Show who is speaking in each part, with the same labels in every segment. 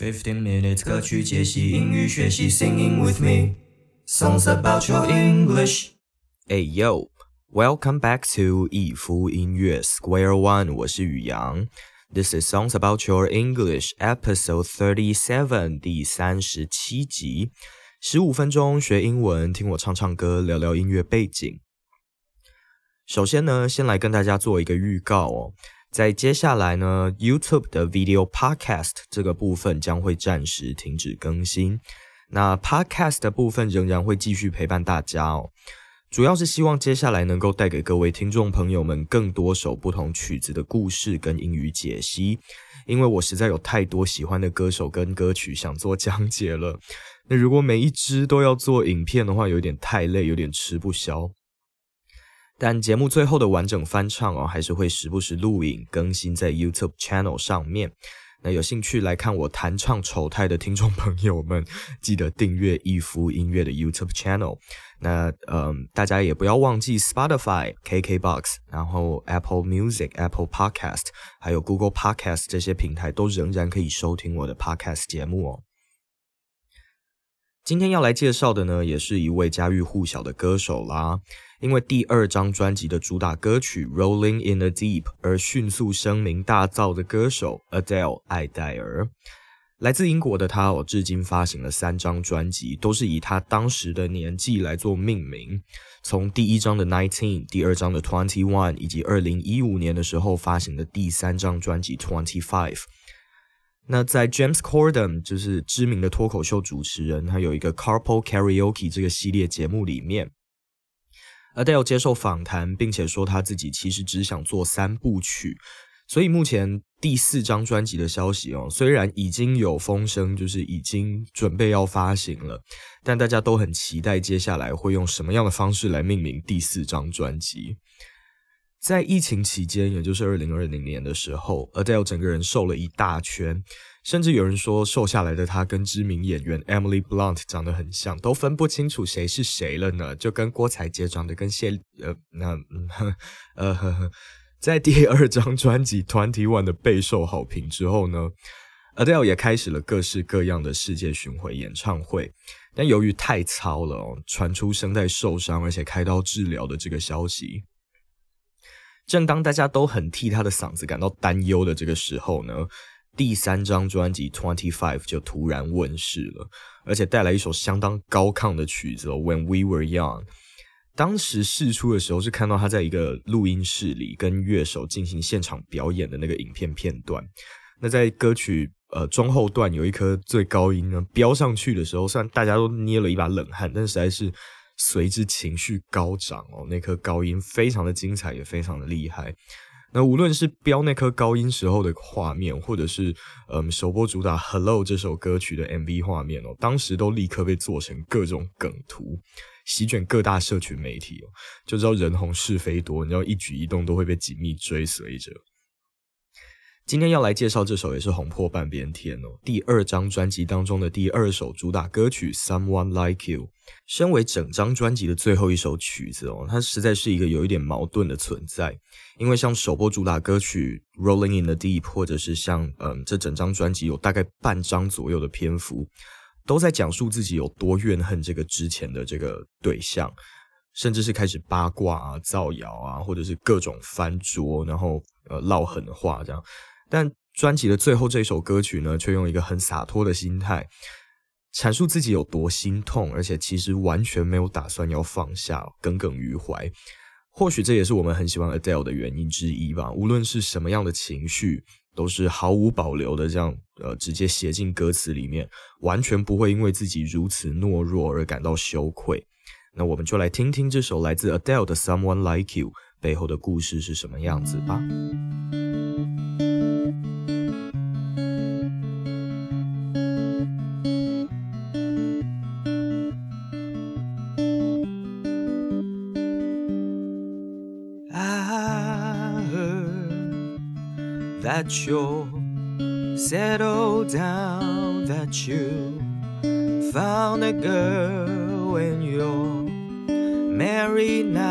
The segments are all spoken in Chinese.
Speaker 1: Fifteen minutes 歌曲解析英语学习，Singing with me songs about your English。
Speaker 2: Hey yo, welcome back to 一夫音乐 Square One，我是宇阳。This is songs about your English episode thirty seven，第三十七集，十五分钟学英文，听我唱唱歌，聊聊音乐背景。首先呢，先来跟大家做一个预告哦。在接下来呢，YouTube 的 Video Podcast 这个部分将会暂时停止更新。那 Podcast 的部分仍然会继续陪伴大家哦。主要是希望接下来能够带给各位听众朋友们更多首不同曲子的故事跟英语解析，因为我实在有太多喜欢的歌手跟歌曲想做讲解了。那如果每一支都要做影片的话，有点太累，有点吃不消。但节目最后的完整翻唱哦，还是会时不时录影更新在 YouTube channel 上面。那有兴趣来看我弹唱丑态的听众朋友们，记得订阅一夫音乐的 YouTube channel。那嗯，大家也不要忘记 Spotify、KKBox，然后 Apple Music、Apple Podcast，还有 Google Podcast 这些平台都仍然可以收听我的 Podcast 节目哦。今天要来介绍的呢，也是一位家喻户晓的歌手啦。因为第二张专辑的主打歌曲《Rolling in the Deep》而迅速声名大噪的歌手 Adele 艾黛尔，来自英国的她哦，至今发行了三张专辑，都是以她当时的年纪来做命名。从第一张的 Nineteen，第二张的 Twenty One，以及二零一五年的时候发行的第三张专辑 Twenty Five。那在 James Corden 就是知名的脱口秀主持人，他有一个 Carpool Karaoke 这个系列节目里面。Adele 接受访谈，并且说他自己其实只想做三部曲，所以目前第四张专辑的消息哦，虽然已经有风声，就是已经准备要发行了，但大家都很期待接下来会用什么样的方式来命名第四张专辑。在疫情期间，也就是二零二零年的时候，Adele 整个人瘦了一大圈。甚至有人说，瘦下来的他跟知名演员 Emily Blunt 长得很像，都分不清楚谁是谁了呢？就跟郭采洁长得跟谢呃那呃呵呵，在第二张专辑 Twenty One 的备受好评之后呢，Adele 也开始了各式各样的世界巡回演唱会，但由于太糙了哦，传出声带受伤而且开刀治疗的这个消息。正当大家都很替他的嗓子感到担忧的这个时候呢。第三张专辑 Twenty Five 就突然问世了，而且带来一首相当高亢的曲子 When We Were Young。当时试出的时候是看到他在一个录音室里跟乐手进行现场表演的那个影片片段。那在歌曲呃中后段有一颗最高音呢飙上去的时候，虽然大家都捏了一把冷汗，但实在是随之情绪高涨哦。那颗高音非常的精彩，也非常的厉害。那无论是飙那颗高音时候的画面，或者是嗯首播主打《Hello》这首歌曲的 MV 画面哦，当时都立刻被做成各种梗图，席卷各大社群媒体哦，就知道人红是非多，你知道一举一动都会被紧密追随着。今天要来介绍这首也是红破半边天哦，第二张专辑当中的第二首主打歌曲《Someone Like You》，身为整张专辑的最后一首曲子哦，它实在是一个有一点矛盾的存在。因为像首播主打歌曲《Rolling in the Deep》，或者是像嗯这整张专辑有大概半张左右的篇幅，都在讲述自己有多怨恨这个之前的这个对象，甚至是开始八卦啊、造谣啊，或者是各种翻桌，然后呃唠狠话这样。但专辑的最后这首歌曲呢，却用一个很洒脱的心态，阐述自己有多心痛，而且其实完全没有打算要放下，耿耿于怀。或许这也是我们很喜欢 Adele 的原因之一吧。无论是什么样的情绪，都是毫无保留的这样，呃，直接写进歌词里面，完全不会因为自己如此懦弱而感到羞愧。那我们就来听听这首来自 Adele 的《Someone Like You》背后的故事是什么样子吧。That you settle down, that you found a girl and you're married now.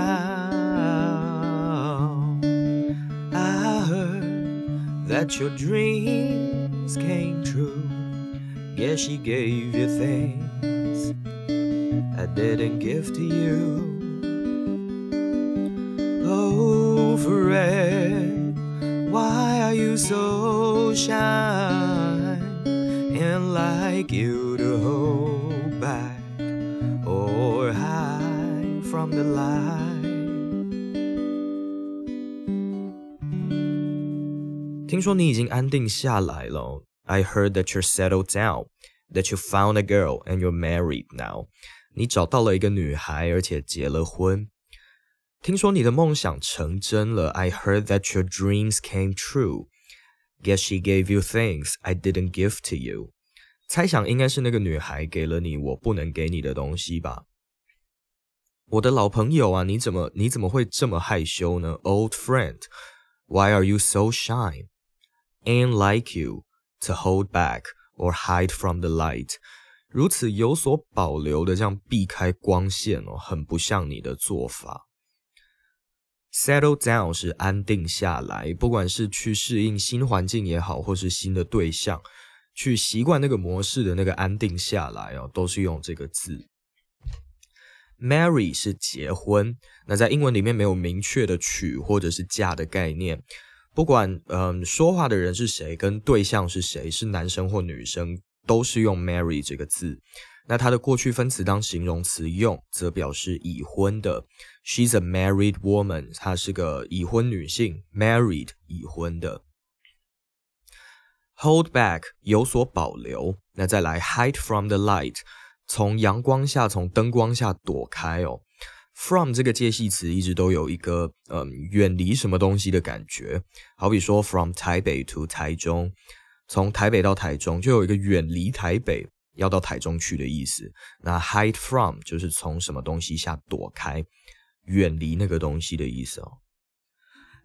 Speaker 2: I heard that your dreams came true Guess she gave you things I didn't give to you. Oh, friend, why are you so shy? And like you to hold back or hide from the light. 听说你已经安定下来了。I heard that you're settled down, that you found a girl and you're married now. 你找到了一个女孩，而且结了婚。 听说你的梦想成真了。I heard that your dreams came true. Guess she gave you things I didn't give to you. 猜想应该是那个女孩给了你我不能给你的东西吧。我的老朋友啊，你怎么你怎么会这么害羞呢？Old friend, why are you so shy? Ain't like you to hold back or hide from the light. 如此有所保留的这样避开光线哦，很不像你的做法。 Settle down 是安定下来，不管是去适应新环境也好，或是新的对象，去习惯那个模式的那个安定下来哦，都是用这个字。Marry 是结婚，那在英文里面没有明确的娶或者是嫁的概念。不管嗯说话的人是谁，跟对象是谁，是男生或女生，都是用 marry 这个字。那它的过去分词当形容词用，则表示已婚的。She's a married woman，她是个已婚女性，married 已婚的。Hold back 有所保留，那再来 hide from the light，从阳光下、从灯光下躲开哦。From 这个介系词一直都有一个嗯远离什么东西的感觉，好比说 From 台北 to 台中，从台北到台中就有一个远离台北要到台中去的意思。那 hide from 就是从什么东西下躲开，远离那个东西的意思哦。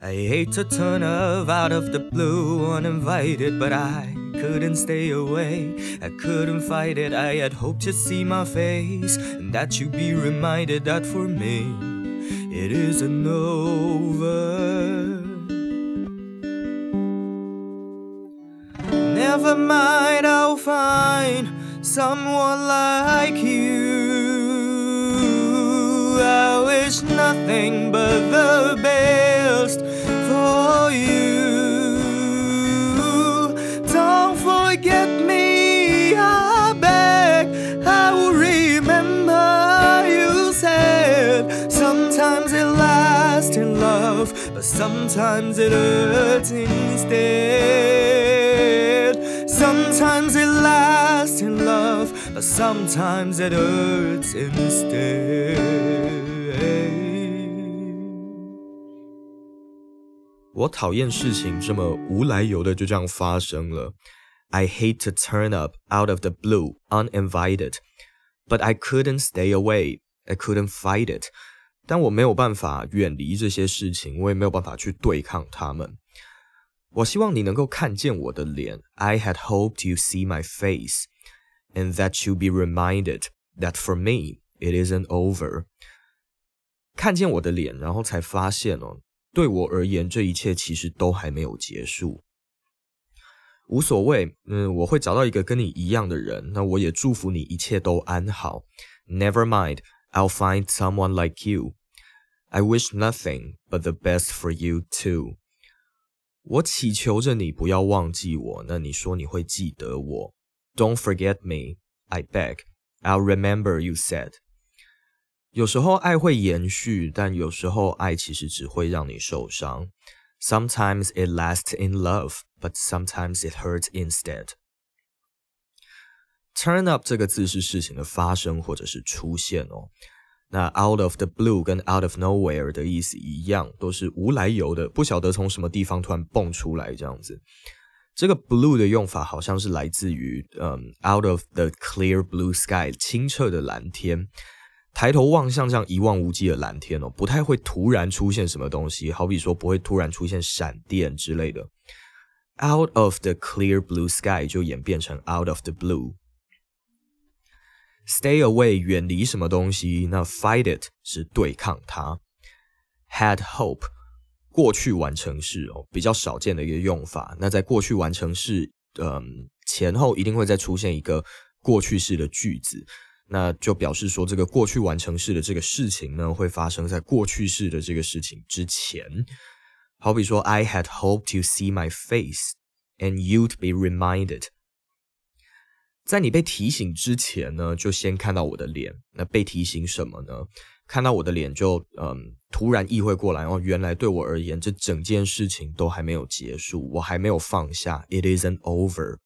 Speaker 2: I hate to turn up out of the blue uninvited, but I couldn't stay away. I couldn't fight it. I had hoped to see my face and that you'd be reminded that for me it isn't over. Never mind, I'll find someone like you. Wish nothing but the best for you. Don't forget me, I beg. I will remember you said sometimes it lasts in love, but sometimes it hurts instead. Sometimes it lasts in love, but sometimes it hurts instead. 我讨厌事情这么无来由的就这样发生了。I hate to turn up out of the blue, uninvited, but I couldn't stay away. I couldn't fight it. 但我没有办法远离这些事情，我也没有办法去对抗他们。我希望你能够看见我的脸。I had hoped you see my face, and that you be reminded that for me it isn't over. 看见我的脸，然后才发现哦， 对我而言，这一切其实都还没有结束。无所谓，嗯，我会找到一个跟你一样的人。那我也祝福你一切都安好。Never mind, I'll find someone like you. I wish nothing but the best for you too. 我祈求着你不要忘记我。那你说你会记得我？Don't forget me, I beg. I'll remember you said. 有时候爱会延续，但有时候爱其实只会让你受伤。Sometimes it lasts in love, but sometimes it hurts instead. Turn up 这个字是事情的发生或者是出现哦。那 out of the blue 跟 out of nowhere 的意思一样，都是无来由的，不晓得从什么地方突然蹦出来这样子。这个 blue 的用法好像是来自于嗯 out of the clear blue sky 清澈的蓝天。抬头望向这样一望无际的蓝天哦，不太会突然出现什么东西，好比说不会突然出现闪电之类的。Out of the clear blue sky 就演变成 out of the blue。Stay away 远离什么东西，那 fight it 是对抗它。Had hope 过去完成式哦，比较少见的一个用法。那在过去完成式嗯前后一定会再出现一个过去式的句子，那就表示说这个过去完成式的这个事情呢，会发生在过去式的这个事情之前。好比说，I had hoped to see my face, and you'd be reminded。在你被提醒之前呢，就先看到我的脸。那被提醒什么呢？看到我的脸就嗯，突然意会过来哦，原来对我而言，这整件事情都还没有结束，我还没有放下。It isn't over.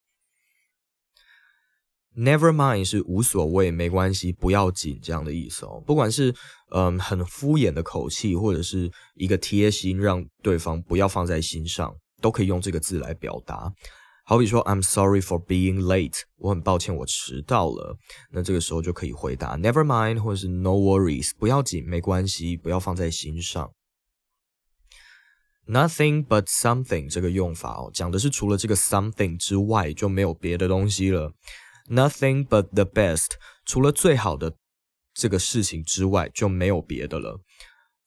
Speaker 2: Never mind 是无所谓，没关系，不要紧这样的意思哦。不管是嗯很敷衍的口气，或者是一个贴心，让对方不要放在心上，都可以用这个字来表达。好比说，I'm sorry for being late，我很抱歉我迟到了。那这个时候就可以回答 Never mind，或者是 No worries，不要紧，没关系，不要放在心上。Nothing but something 这个用法哦，讲的是除了这个 something 之外就没有别的东西了。Nothing but the best，除了最好的这个事情之外就没有别的了。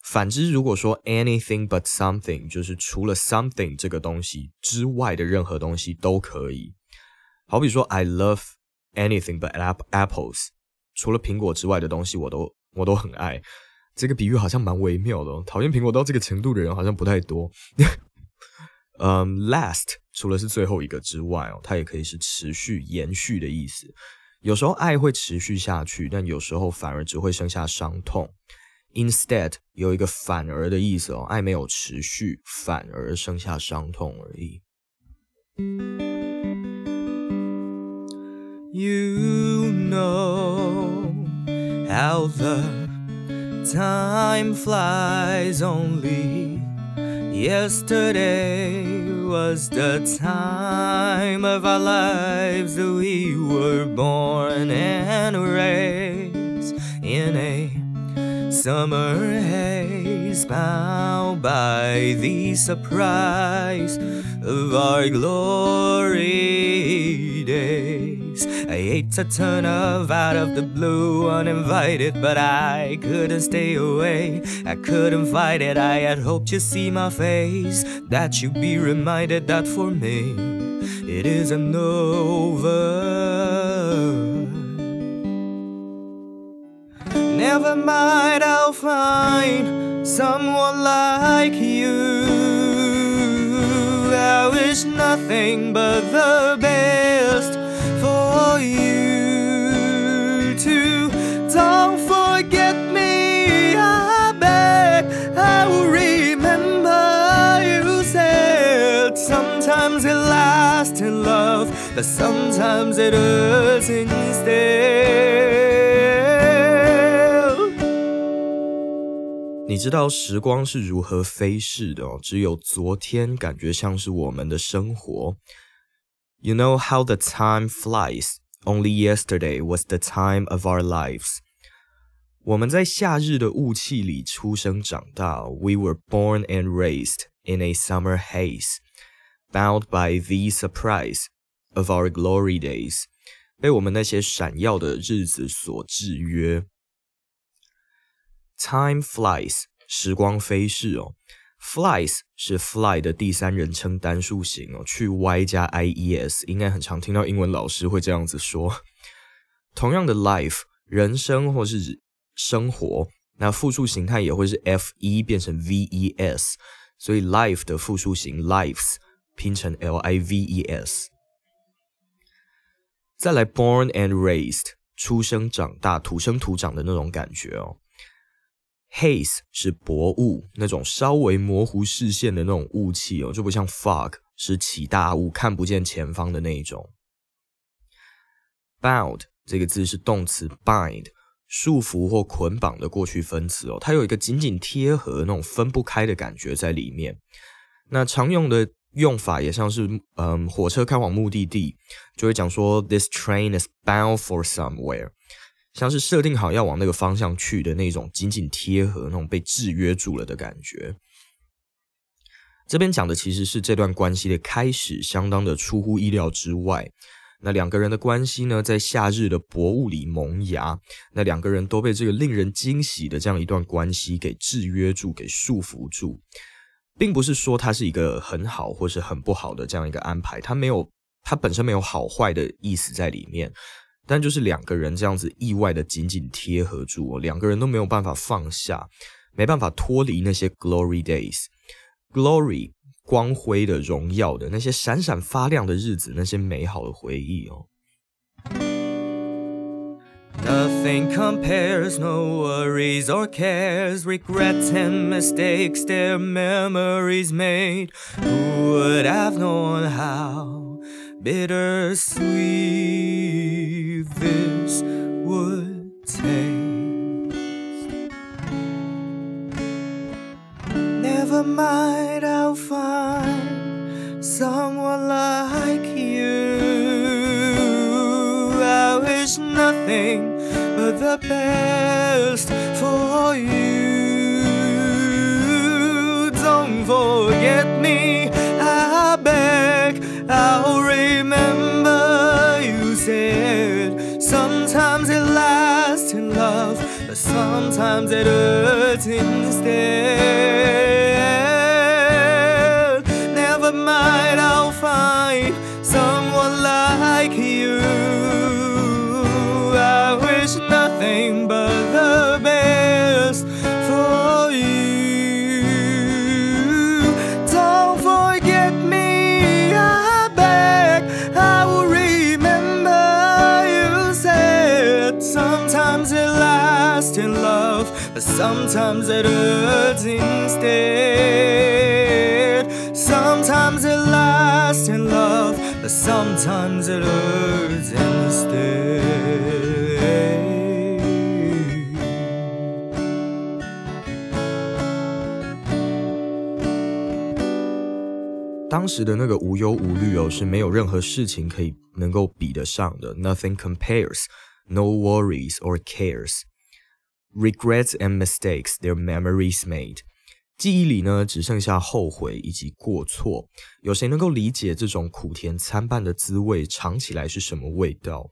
Speaker 2: 反之，如果说 anything but something，就是除了 something 这个东西之外的任何东西都可以。好比说，I love anything but apples，除了苹果之外的东西我都我都很爱。这个比喻好像蛮微妙的，讨厌苹果到这个程度的人好像不太多。嗯，last 除了是最后一个之外哦，它也可以是持续、延续的意思。有时候爱会持续下去，但有时候反而只会剩下伤痛。Instead 有一个反而的意思哦，爱没有持续，反而剩下伤痛而已。
Speaker 1: You know how the time flies only Yesterday was the time of our lives that we were born and raised in a summer haze, bound by the surprise of our glory days. I hate to turn up out of the blue uninvited, but I couldn't stay away. I couldn't fight it. I had hoped you'd see my face, that you'd be reminded that for me it isn't over. Never mind, I'll find someone like you. I wish nothing but the best love, but sometimes it hurts instead.
Speaker 2: 你知道时光是如何飞逝的哦？只有昨天感觉像是我们的生活。You know how the time flies. Only yesterday was the time of our lives. 我们在夏日的雾气里出生长大。We were born and raised in a summer haze, Bound by the surprise of our glory days. 被我们那些闪耀的日子所制约。Time flies，时光飞逝哦。Flies 是 fly 的第三人称单数形哦，去 y 加 i e s，应该很常听到英文老师会这样子说。同样的 life 人生或是生活，那复数形态也会是 f e 变成 v e s，所以 life 的复数形 lives 拼成 l i v e s。再来 born and raised，出生长大、土生土长的那种感觉哦。Haze 是薄雾，那种稍微模糊视线的那种雾气哦，就不像 fog 是起大雾看不见前方的那一种。Bound 这个字是动词 bind，束缚或捆绑的过去分词哦，它有一个紧紧贴合那种分不开的感觉在里面。那常用的用法也像是，嗯，火车开往目的地，就会讲说 This train is bound for somewhere。像是设定好要往那个方向去的那种紧紧贴合、那种被制约住了的感觉。这边讲的其实是这段关系的开始，相当的出乎意料之外。那两个人的关系呢，在夏日的薄雾里萌芽。那两个人都被这个令人惊喜的这样一段关系给制约住、给束缚住，并不是说它是一个很好或是很不好的这样一个安排，它没有它本身没有好坏的意思在里面，但就是两个人这样子意外的紧紧贴合住，两个人都没有办法放下，没办法脱离那些 glory days，glory 光辉的荣耀的那些闪闪发亮的日子，那些美好的回忆哦。
Speaker 1: Nothing compares, no worries or cares, regrets and mistakes, their memories made. Who would have known how bittersweet this would taste? Never mind, I'll find someone like but the best for you. Don't forget me, I beg. I'll remember you said sometimes it lasts in love, but sometimes it hurts instead. Sometimes it hurts instead. Sometimes it lasts in love, but sometimes it hurts instead.
Speaker 2: nothing compares, no worries or cares。Regrets and mistakes, their memories made. 记忆里呢，只剩下后悔以及过错。有谁能够理解这种苦甜参半的滋味，尝起来是什么味道？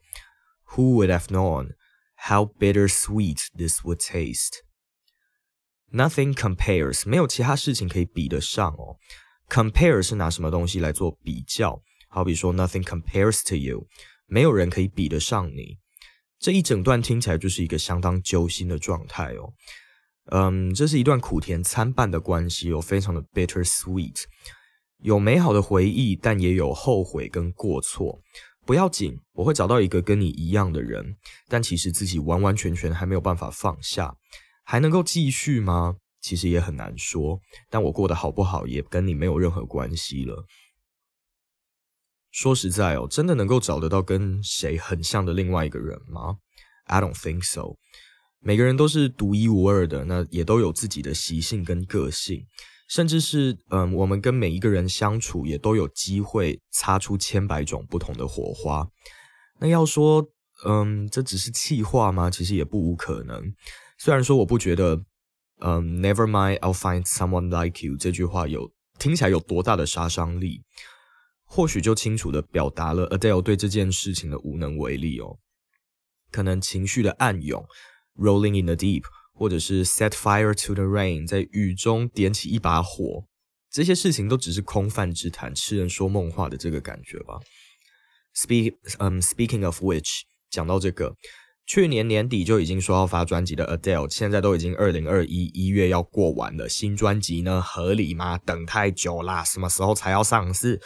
Speaker 2: Who would have known how bittersweet this would taste? Nothing compares，没有其他事情可以比得上哦。Compare 是拿什么东西来做比较？好比说，Nothing compares to you，没有人可以比得上你。 这一整段听起来就是一个相当揪心的状态哦。嗯，这是一段苦甜参半的关系哦，非常的 bitter sweet，有美好的回忆，但也有后悔跟过错。不要紧，我会找到一个跟你一样的人，但其实自己完完全全还没有办法放下，还能够继续吗？其实也很难说，但我过得好不好也跟你没有任何关系了。说实在哦，真的能够找得到跟谁很像的另外一个人吗？I don't think so。每个人都是独一无二的，那也都有自己的习性跟个性，甚至是嗯，我们跟每一个人相处也都有机会擦出千百种不同的火花。那要说嗯，这只是气话吗？其实也不无可能。虽然说我不觉得。嗯，Never mind, I'll find someone like you。这句话有听起来有多大的杀伤力？或许就清楚的表达了 Adele 对这件事情的无能为力哦。可能情绪的暗涌，Rolling in the deep，或者是 Set fire to the rain，在雨中点起一把火，这些事情都只是空泛之谈，痴人说梦话的这个感觉吧。Speak，嗯，Speaking of which，讲到这个。去年年底就已经说要发专辑的 Adele，现在都已经二零二一一月要过完了，新专辑呢合理吗？等太久啦，什么时候才要上市？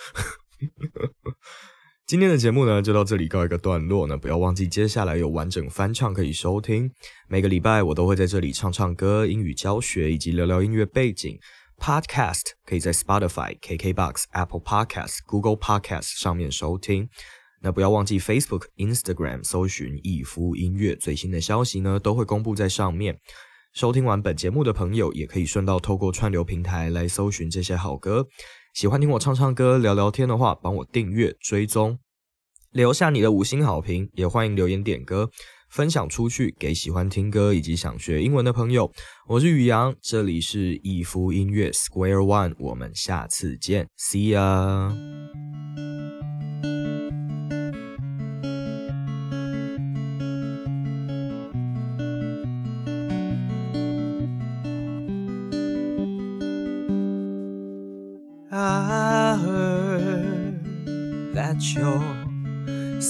Speaker 2: 今天的节目呢就到这里告一个段落呢，不要忘记接下来有完整翻唱可以收听。每个礼拜我都会在这里唱唱歌、英语教学以及聊聊音乐背景。Podcast 可以在 Spotify、KKBox、Apple Podcast、Google Podcast 上面收听。那不要忘记 Facebook、Instagram 搜寻“逸夫音乐”，最新的消息呢都会公布在上面。收听完本节目的朋友，也可以顺道透过串流平台来搜寻这些好歌。喜欢听我唱唱歌、聊聊天的话，帮我订阅、追踪，留下你的五星好评，也欢迎留言点歌，分享出去给喜欢听歌以及想学英文的朋友。我是宇阳，这里是逸夫音乐 Square One，我们下次见，See ya。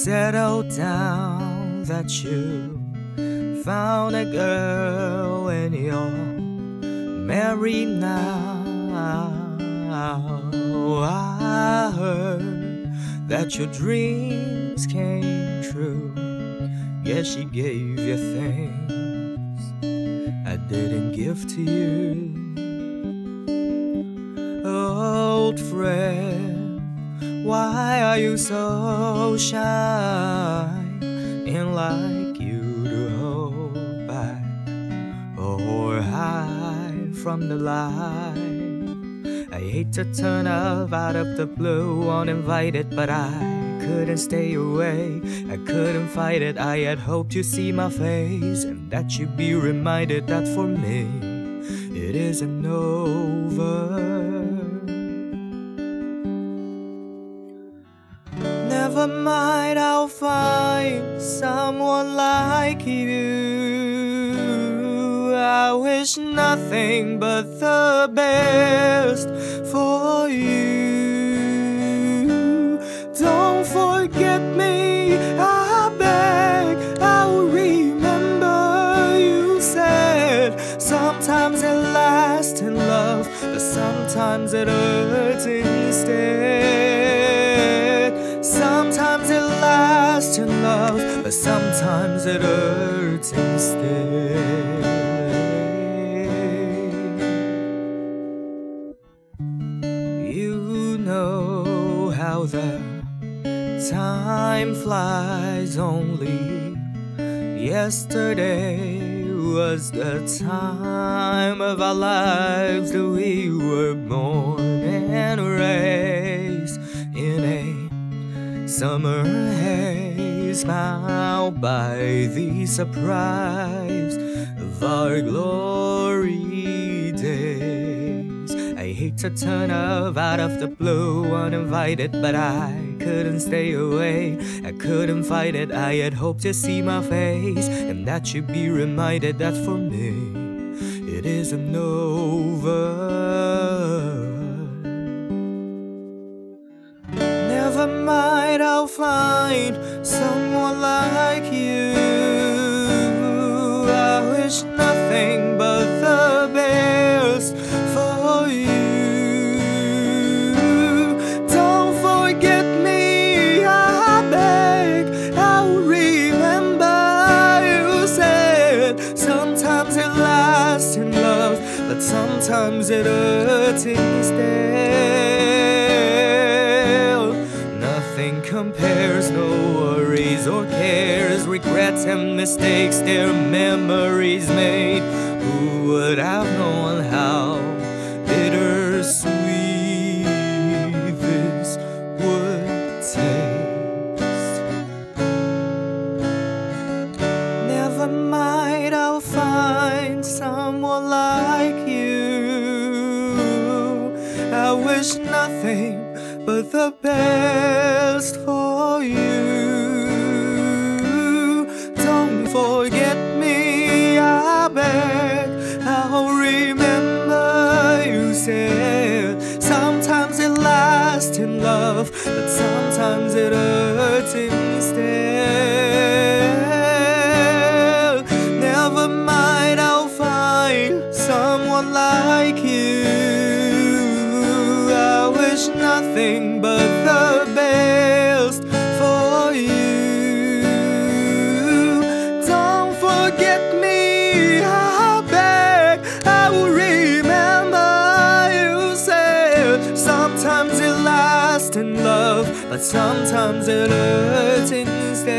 Speaker 1: Settle down that you found a girl and you're married now. I heard that your dreams came true. Yeah, she gave you things I didn't give to you. Old friend, why are you so shy and like you to hold back or hide from the light? I hate to turn up out of the blue uninvited, but I couldn't stay away. I couldn't fight it. I had hoped you'd see my face and that you'd be reminded that for me it isn't over. Never mind, I'll find someone like you. I wish nothing but the best for you. Don't forget me, I beg. I'll remember you said. Sometimes it lasts in love, but sometimes it hurts instead. Sometimes it hurts instead. You know how the time flies only. Yesterday was the time of our lives that we were born and raised in a summer haze, bound by the surprise of our glory days. I hate to turn up out of the blue uninvited, but I couldn't stay away. I couldn't fight it. I had hoped to see my face and that you'd be reminded that for me it isn't over. Never mind, I'll find and mistakes, their memories made. Who would have known but sometimes it hurts instead.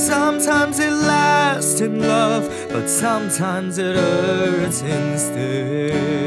Speaker 1: Sometimes it lasts in love, but sometimes it hurts instead.